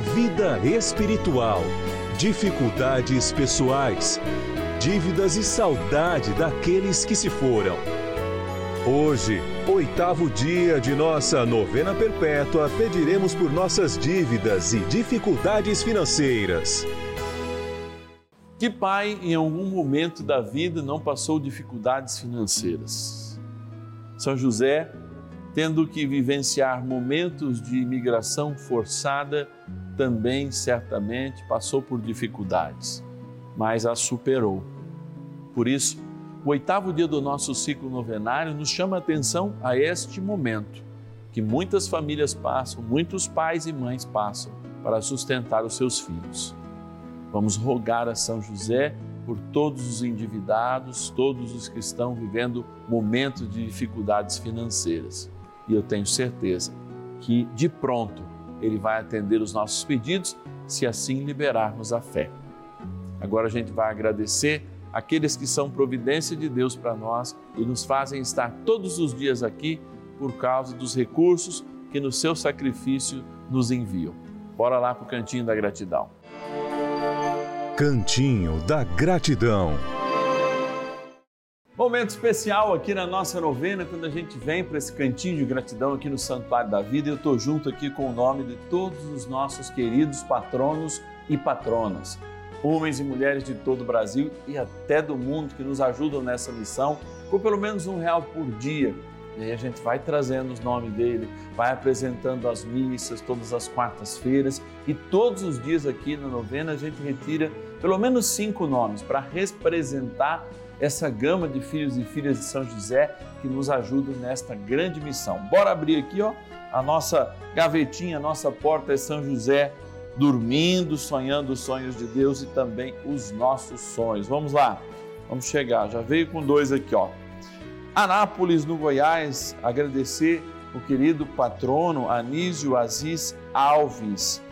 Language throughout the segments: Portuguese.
vida espiritual, dificuldades pessoais, dívidas e saudade daqueles que se foram. Hoje, oitavo dia de nossa novena perpétua, pediremos por nossas dívidas e dificuldades financeiras. Que pai em algum momento da vida não passou dificuldades financeiras? São José, tendo que vivenciar momentos de imigração forçada, também certamente passou por dificuldades, mas as superou. Por isso, o oitavo dia do nosso ciclo novenário nos chama a atenção a este momento que muitas famílias passam, muitos pais e mães passam para sustentar os seus filhos. Vamos rogar a São José por todos os endividados, todos os que estão vivendo momentos de dificuldades financeiras. E eu tenho certeza que de pronto ele vai atender os nossos pedidos, se assim liberarmos a fé. Agora a gente vai agradecer aqueles que são providência de Deus para nós e nos fazem estar todos os dias aqui por causa dos recursos que no seu sacrifício nos enviam. Bora lá para o cantinho da gratidão. Cantinho da Gratidão. Momento especial aqui na nossa novena, quando a gente vem para esse cantinho de gratidão aqui no Santuário da Vida. Eu estou junto aqui com o nome de todos os nossos queridos patronos e patronas, homens e mulheres de todo o Brasil e até do mundo que nos ajudam nessa missão, com pelo menos um real por dia. E aí a gente vai trazendo os nomes dele, vai apresentando as missas todas as quartas-feiras e todos os dias aqui na novena a gente retira pelo menos cinco nomes para representar essa gama de filhos e filhas de São José que nos ajudam nesta grande missão. Bora abrir aqui, ó, a nossa gavetinha, a nossa porta é São José dormindo, sonhando os sonhos de Deus e também os nossos sonhos. Vamos lá. Vamos chegar. Já veio com dois aqui, ó. Anápolis, no Goiás, agradecer o querido patrono Anísio Aziz Alves.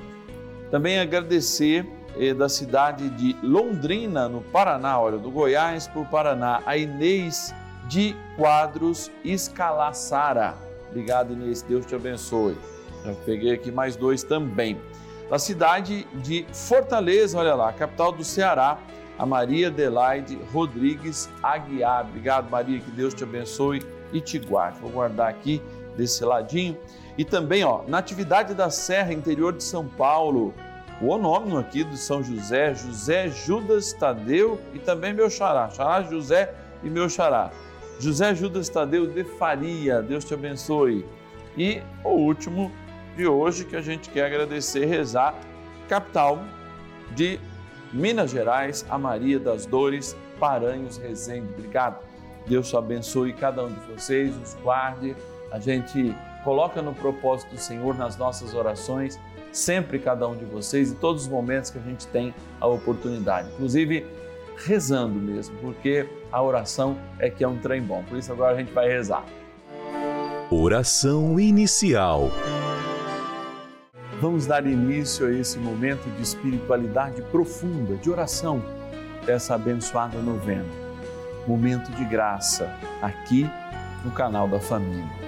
Também agradecer da cidade de Londrina, no Paraná, olha, do Goiás para o Paraná, a Inês de Quadros Escalaçara. Obrigado, Inês, Deus te abençoe. Já peguei aqui mais dois também. Da cidade de Fortaleza, olha lá, capital do Ceará, a Maria Adelaide Rodrigues Aguiar. Obrigado, Maria, que Deus te abençoe e te guarde. Vou guardar aqui desse ladinho. E também, ó, na atividade da Serra, interior de São Paulo, o onônimo aqui do São José, José Judas Tadeu e também meu xará, xará José e meu xará. José Judas Tadeu de Faria, Deus te abençoe. E o último de hoje que a gente quer agradecer, rezar, capital de Minas Gerais, a Maria das Dores, Paranhos Resende. Obrigado. Deus te abençoe cada um de vocês, os guarde. A gente coloca no propósito do Senhor nas nossas orações, sempre cada um de vocês, em todos os momentos que a gente tem a oportunidade. Inclusive, rezando mesmo, porque a oração é que é um trem bom. Por isso agora a gente vai rezar. Oração inicial. Vamos dar início a esse momento de espiritualidade profunda, de oração, dessa abençoada novena. Momento de graça, aqui no canal da família.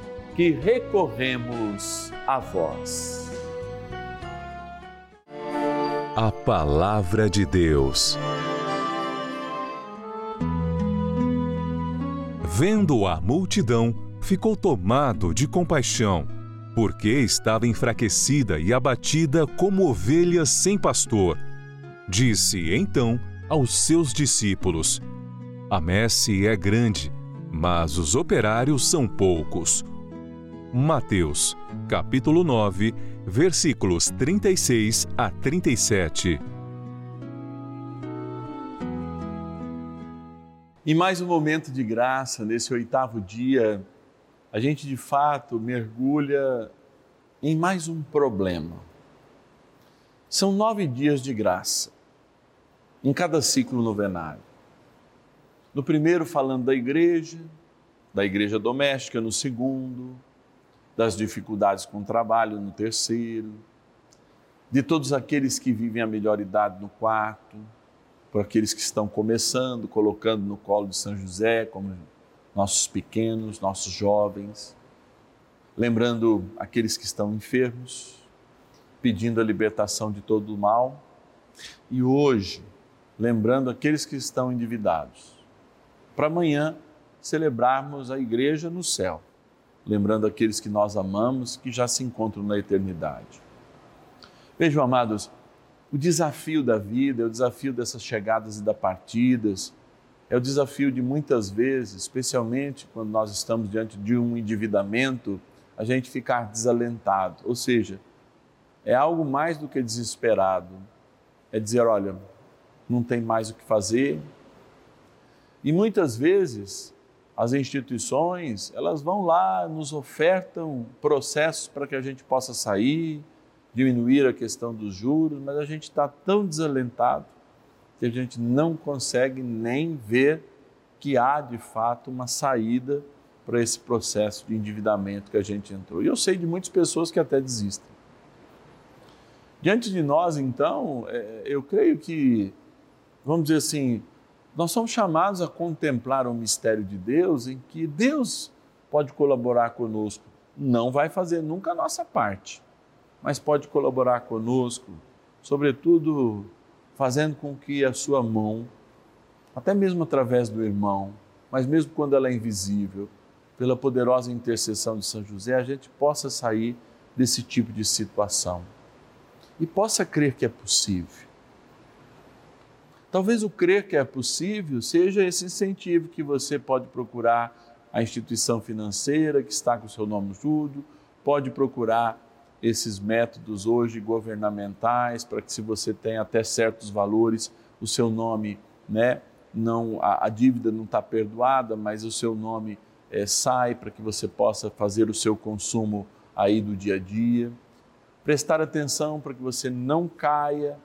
que recorremos a vós. A Palavra de Deus. Vendo a multidão, ficou tomado de compaixão, porque estava enfraquecida e abatida como ovelha sem pastor. Disse então aos seus discípulos: A messe é grande, mas os operários são poucos. Mateus, capítulo 9, versículos 36 a 37. Em mais um momento de graça, nesse oitavo dia, a gente de fato mergulha em mais um problema. São nove dias de graça, em cada ciclo novenário. No primeiro, falando da igreja, da igreja doméstica, no segundo, das dificuldades com o trabalho no terceiro, de todos aqueles que vivem a melhor idade no quarto, por aqueles que estão começando, colocando no colo de São José, como nossos pequenos, nossos jovens, lembrando aqueles que estão enfermos, pedindo a libertação de todo o mal, e hoje, lembrando aqueles que estão endividados, para amanhã celebrarmos a igreja no céu lembrando aqueles que nós amamos, que já se encontram na eternidade. Vejam, amados, o desafio da vida, é o desafio dessas chegadas e das partidas, é o desafio de muitas vezes, especialmente quando nós estamos diante de um endividamento, a gente ficar desalentado. Ou seja, é algo mais do que desesperado. É dizer, olha, não tem mais o que fazer. E muitas vezes as instituições, elas vão lá, nos ofertam processos para que a gente possa sair, diminuir a questão dos juros, mas a gente está tão desalentado que a gente não consegue nem ver que há de fato uma saída para esse processo de endividamento que a gente entrou. E eu sei de muitas pessoas que até desistem. Diante de nós, então, é, eu creio que, vamos dizer assim, nós somos chamados a contemplar o mistério de Deus em que Deus pode colaborar conosco. Não vai fazer nunca a nossa parte, mas pode colaborar conosco, sobretudo fazendo com que a sua mão, até mesmo através do irmão, mas mesmo quando ela é invisível, pela poderosa intercessão de São José, a gente possa sair desse tipo de situação e possa crer que é possível Talvez o crer que é possível seja esse incentivo que você pode procurar a instituição financeira que está com o seu nome tudo, pode procurar esses métodos hoje governamentais para que se você tem até certos valores, o seu nome, né, não a, a dívida não está perdoada, mas o seu nome é, sai para que você possa fazer o seu consumo aí do dia a dia. Prestar atenção para que você não caia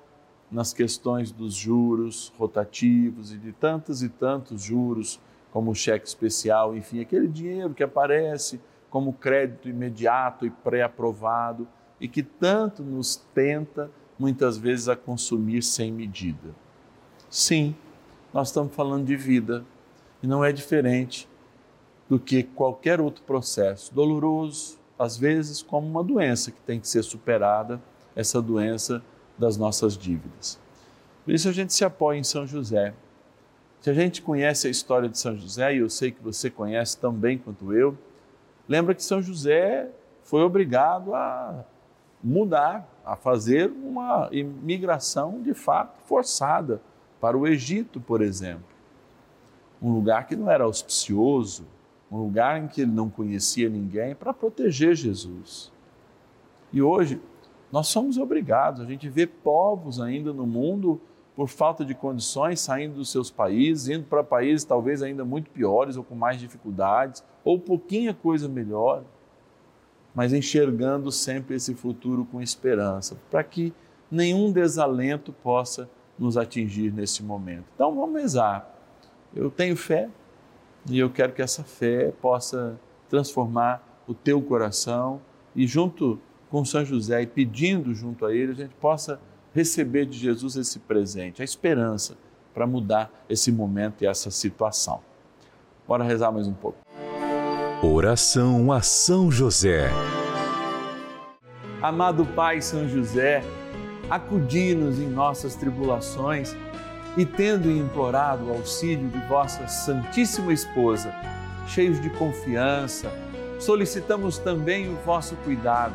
nas questões dos juros rotativos e de tantos e tantos juros, como o cheque especial, enfim, aquele dinheiro que aparece como crédito imediato e pré-aprovado e que tanto nos tenta muitas vezes a consumir sem medida. Sim, nós estamos falando de vida e não é diferente do que qualquer outro processo doloroso, às vezes como uma doença que tem que ser superada, essa doença das nossas dívidas. Por isso a gente se apoia em São José. Se a gente conhece a história de São José, e eu sei que você conhece tão bem quanto eu, lembra que São José foi obrigado a mudar, a fazer uma imigração de fato forçada para o Egito, por exemplo. Um lugar que não era auspicioso, um lugar em que ele não conhecia ninguém, para proteger Jesus. E hoje, nós somos obrigados, a gente vê povos ainda no mundo por falta de condições saindo dos seus países, indo para países talvez ainda muito piores ou com mais dificuldades, ou pouquinha coisa melhor, mas enxergando sempre esse futuro com esperança, para que nenhum desalento possa nos atingir nesse momento. Então vamos rezar. Eu tenho fé e eu quero que essa fé possa transformar o teu coração e junto com São José e pedindo junto a ele, a gente possa receber de Jesus esse presente, a esperança para mudar esse momento e essa situação. Bora rezar mais um pouco. Oração a São José. Amado Pai São José, acudi-nos em nossas tribulações e, tendo implorado o auxílio de vossa Santíssima Esposa, cheios de confiança, solicitamos também o vosso cuidado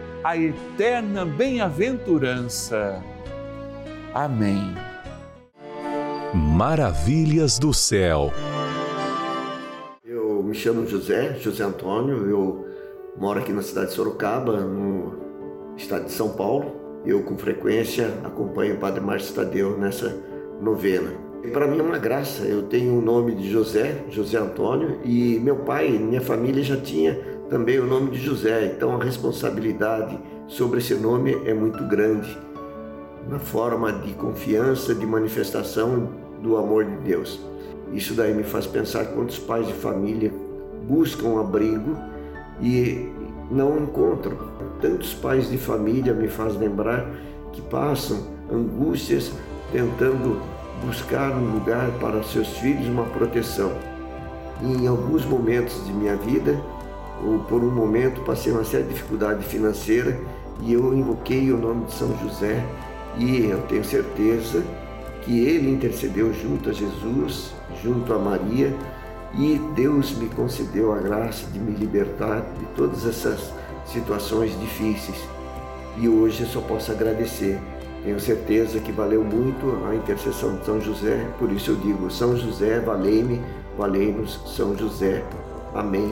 a eterna bem-aventurança. Amém. Maravilhas do céu. Eu me chamo José, José Antônio, eu moro aqui na cidade de Sorocaba, no estado de São Paulo. Eu, com frequência, acompanho o Padre Márcio Tadeu nessa novena. Para mim é uma graça, eu tenho o nome de José, José Antônio, e meu pai, minha família já tinha também o nome de José, então a responsabilidade sobre esse nome é muito grande, na forma de confiança, de manifestação do amor de Deus. Isso daí me faz pensar quantos pais de família buscam abrigo e não encontram. Tantos pais de família me faz lembrar que passam angústias tentando buscar um lugar para seus filhos uma proteção. E em alguns momentos de minha vida, ou por um momento passei uma séria dificuldade financeira e eu invoquei o nome de São José e eu tenho certeza que ele intercedeu junto a Jesus, junto a Maria e Deus me concedeu a graça de me libertar de todas essas situações difíceis. E hoje eu só posso agradecer Tenho certeza que valeu muito a intercessão de São José, por isso eu digo: São José, valei-me, valei-nos, São José. Amém.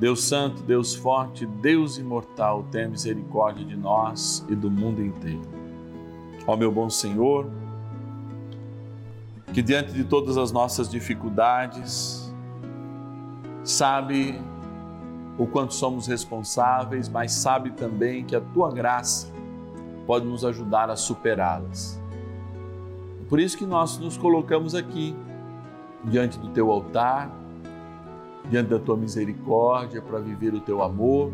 Deus Santo, Deus Forte, Deus Imortal, tenha misericórdia de nós e do mundo inteiro. Ó meu bom Senhor, que diante de todas as nossas dificuldades, sabe o quanto somos responsáveis, mas sabe também que a tua graça pode nos ajudar a superá-las. Por isso que nós nos colocamos aqui, diante do teu altar, diante da tua misericórdia, para viver o teu amor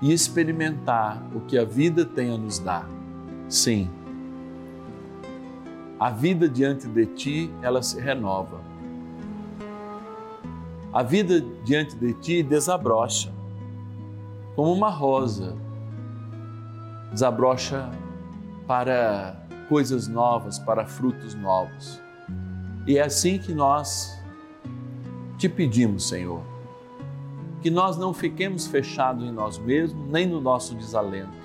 e experimentar o que a vida tem a nos dar. Sim, a vida diante de ti, ela se renova a vida diante de ti desabrocha, como uma rosa, desabrocha para coisas novas, para frutos novos. E é assim que nós te pedimos, Senhor, que nós não fiquemos fechados em nós mesmos, nem no nosso desalento,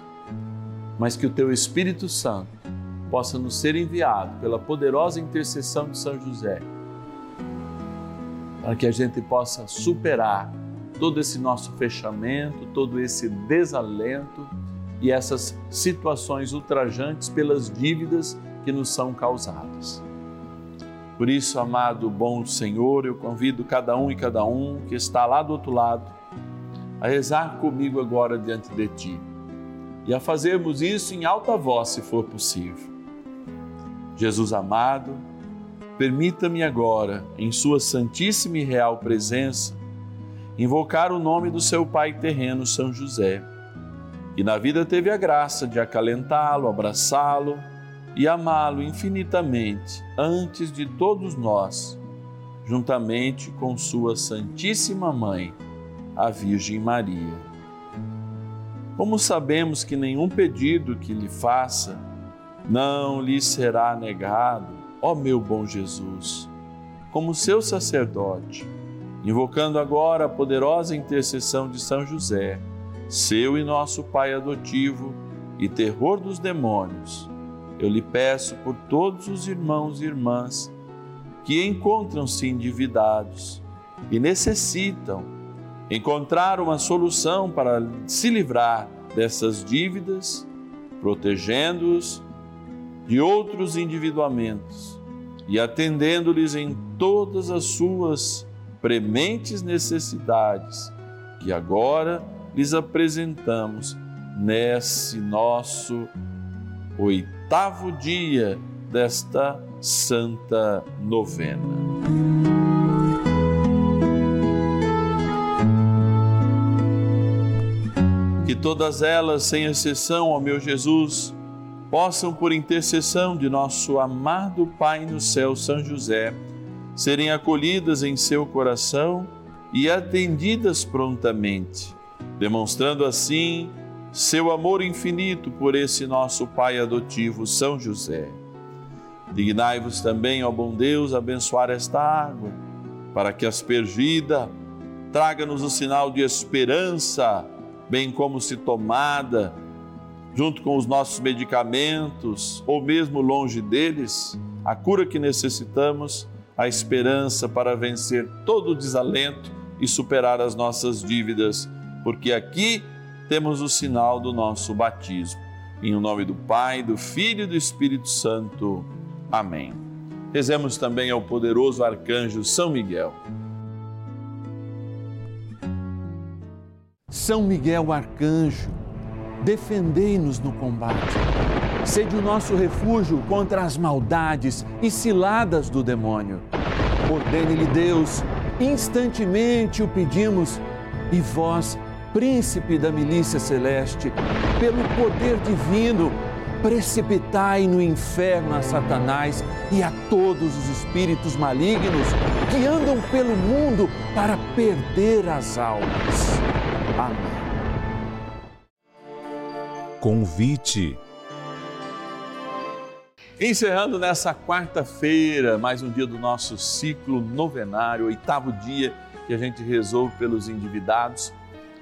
mas que o Teu Espírito Santo possa nos ser enviado pela poderosa intercessão de São José para que a gente possa superar todo esse nosso fechamento, todo esse desalento e essas situações ultrajantes pelas dívidas que nos são causadas. Por isso, amado bom Senhor, eu convido cada um e cada um que está lá do outro lado a rezar comigo agora diante de Ti e a fazermos isso em alta voz, se for possível. Jesus amado, permita-me agora, em Sua Santíssima e Real Presença, invocar o nome do seu Pai terreno, São José, que na vida teve a graça de acalentá-lo, abraçá-lo e amá-lo infinitamente antes de todos nós, juntamente com Sua Santíssima Mãe, a Virgem Maria. Como sabemos que nenhum pedido que lhe faça não lhe será negado, ó meu bom Jesus, como seu sacerdote, invocando agora a poderosa intercessão de São José, seu e nosso Pai adotivo e terror dos demônios, eu lhe peço por todos os irmãos e irmãs que encontram-se endividados e necessitam encontrar uma solução para se livrar dessas dívidas, protegendo-os de outros individuamentos e atendendo-lhes em todas as suas prementes necessidades, que agora lhes apresentamos nesse nosso oitavo dia desta santa novena. Que todas elas, sem exceção, ó meu Jesus, possam, por intercessão de nosso amado Pai no céu, São José, serem acolhidas em seu coração e atendidas prontamente, demonstrando assim seu amor infinito por esse nosso Pai adotivo, São José. Dignai-vos também, ó bom Deus, abençoar esta água, para que aspergida traga-nos o sinal de esperança, bem como se tomada junto com os nossos medicamentos, ou mesmo longe deles, a cura que necessitamos, a esperança para vencer todo o desalento e superar as nossas dívidas, porque aqui temos o sinal do nosso batismo. Em nome do Pai, do Filho e do Espírito Santo. Amém. Rezemos também ao poderoso arcanjo São Miguel. São Miguel arcanjo defendei-nos no combate. Sede o nosso refúgio contra as maldades e ciladas do demônio. Ordene-lhe Deus, instantemente o pedimos, e vós, príncipe da milícia celeste, pelo poder divino, precipitai no inferno a Satanás e a todos os espíritos malignos que andam pelo mundo para perder as almas. Amém. Convite. Encerrando nessa quarta-feira, mais um dia do nosso ciclo novenário, oitavo dia que a gente rezou pelos endividados,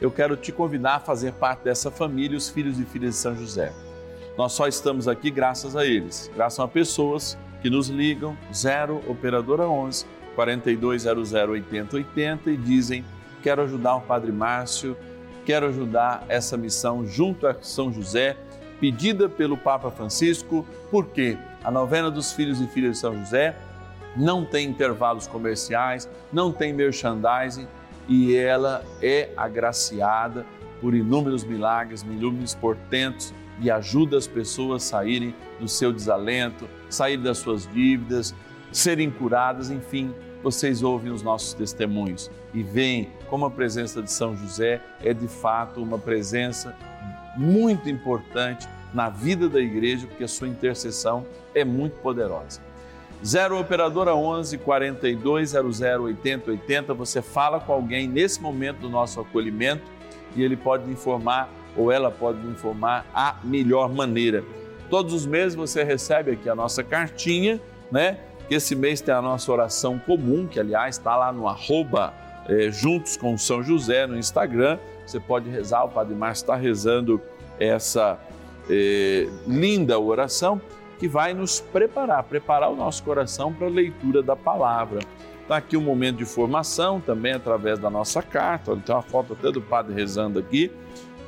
eu quero te convidar a fazer parte dessa família, os filhos e filhas de São José. Nós só estamos aqui graças a eles, graças a pessoas que nos ligam, 0 Operadora 11 4200 8080 e dizem: Quero ajudar o Padre Márcio, quero ajudar essa missão junto a São José, pedida pelo Papa Francisco, porque a novena dos filhos e filhas de São José não tem intervalos comerciais, não tem merchandising e ela é agraciada por inúmeros milagres, inúmeros portentos e ajuda as pessoas a saírem do seu desalento, sair das suas dívidas, serem curadas, enfim. Vocês ouvem os nossos testemunhos e veem como a presença de São José é de fato uma presença muito importante na vida da igreja, porque a sua intercessão é muito poderosa. 0 Operadora 11 4200 8080. Você fala com alguém nesse momento do nosso acolhimento e ele pode informar ou ela pode informar a melhor maneira. Todos os meses você recebe aqui a nossa cartinha, né? Esse mês tem a nossa oração comum, que aliás está lá no arroba é, Juntos com São José no Instagram. Você pode rezar, o Padre Márcio está rezando essa é, linda oração que vai nos preparar, preparar o nosso coração para a leitura da palavra. Está aqui um momento de formação também através da nossa carta. Tem uma foto até do padre rezando aqui.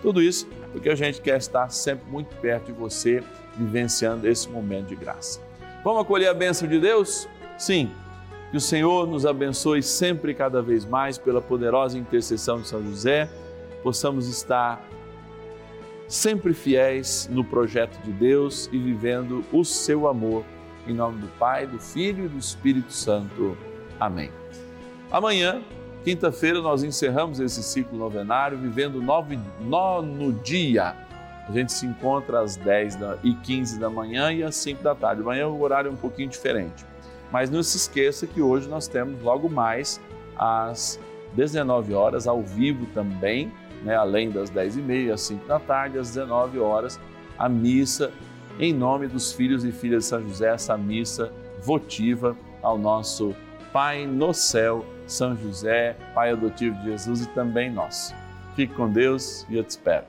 Tudo isso porque a gente quer estar sempre muito perto de você, vivenciando esse momento de graça. Vamos acolher a bênção de Deus? Sim. Que o Senhor nos abençoe sempre e cada vez mais pela poderosa intercessão de São José, possamos estar sempre fiéis no projeto de Deus e vivendo o seu amor. Em nome do Pai, do Filho e do Espírito Santo. Amém. Amanhã, quinta-feira, nós encerramos esse ciclo novenário, vivendo o nono dia. A gente se encontra às 10 e 15 da manhã e às 5 da tarde. Amanhã o horário é um pouquinho diferente. Mas não se esqueça que hoje nós temos logo mais às 19 horas, ao vivo também, né, além das 10h30, às 5 da tarde, às 19 horas, a missa em nome dos filhos e filhas de São José, essa missa votiva ao nosso Pai no céu, São José, Pai adotivo de Jesus e também nós. Fique com Deus e eu te espero.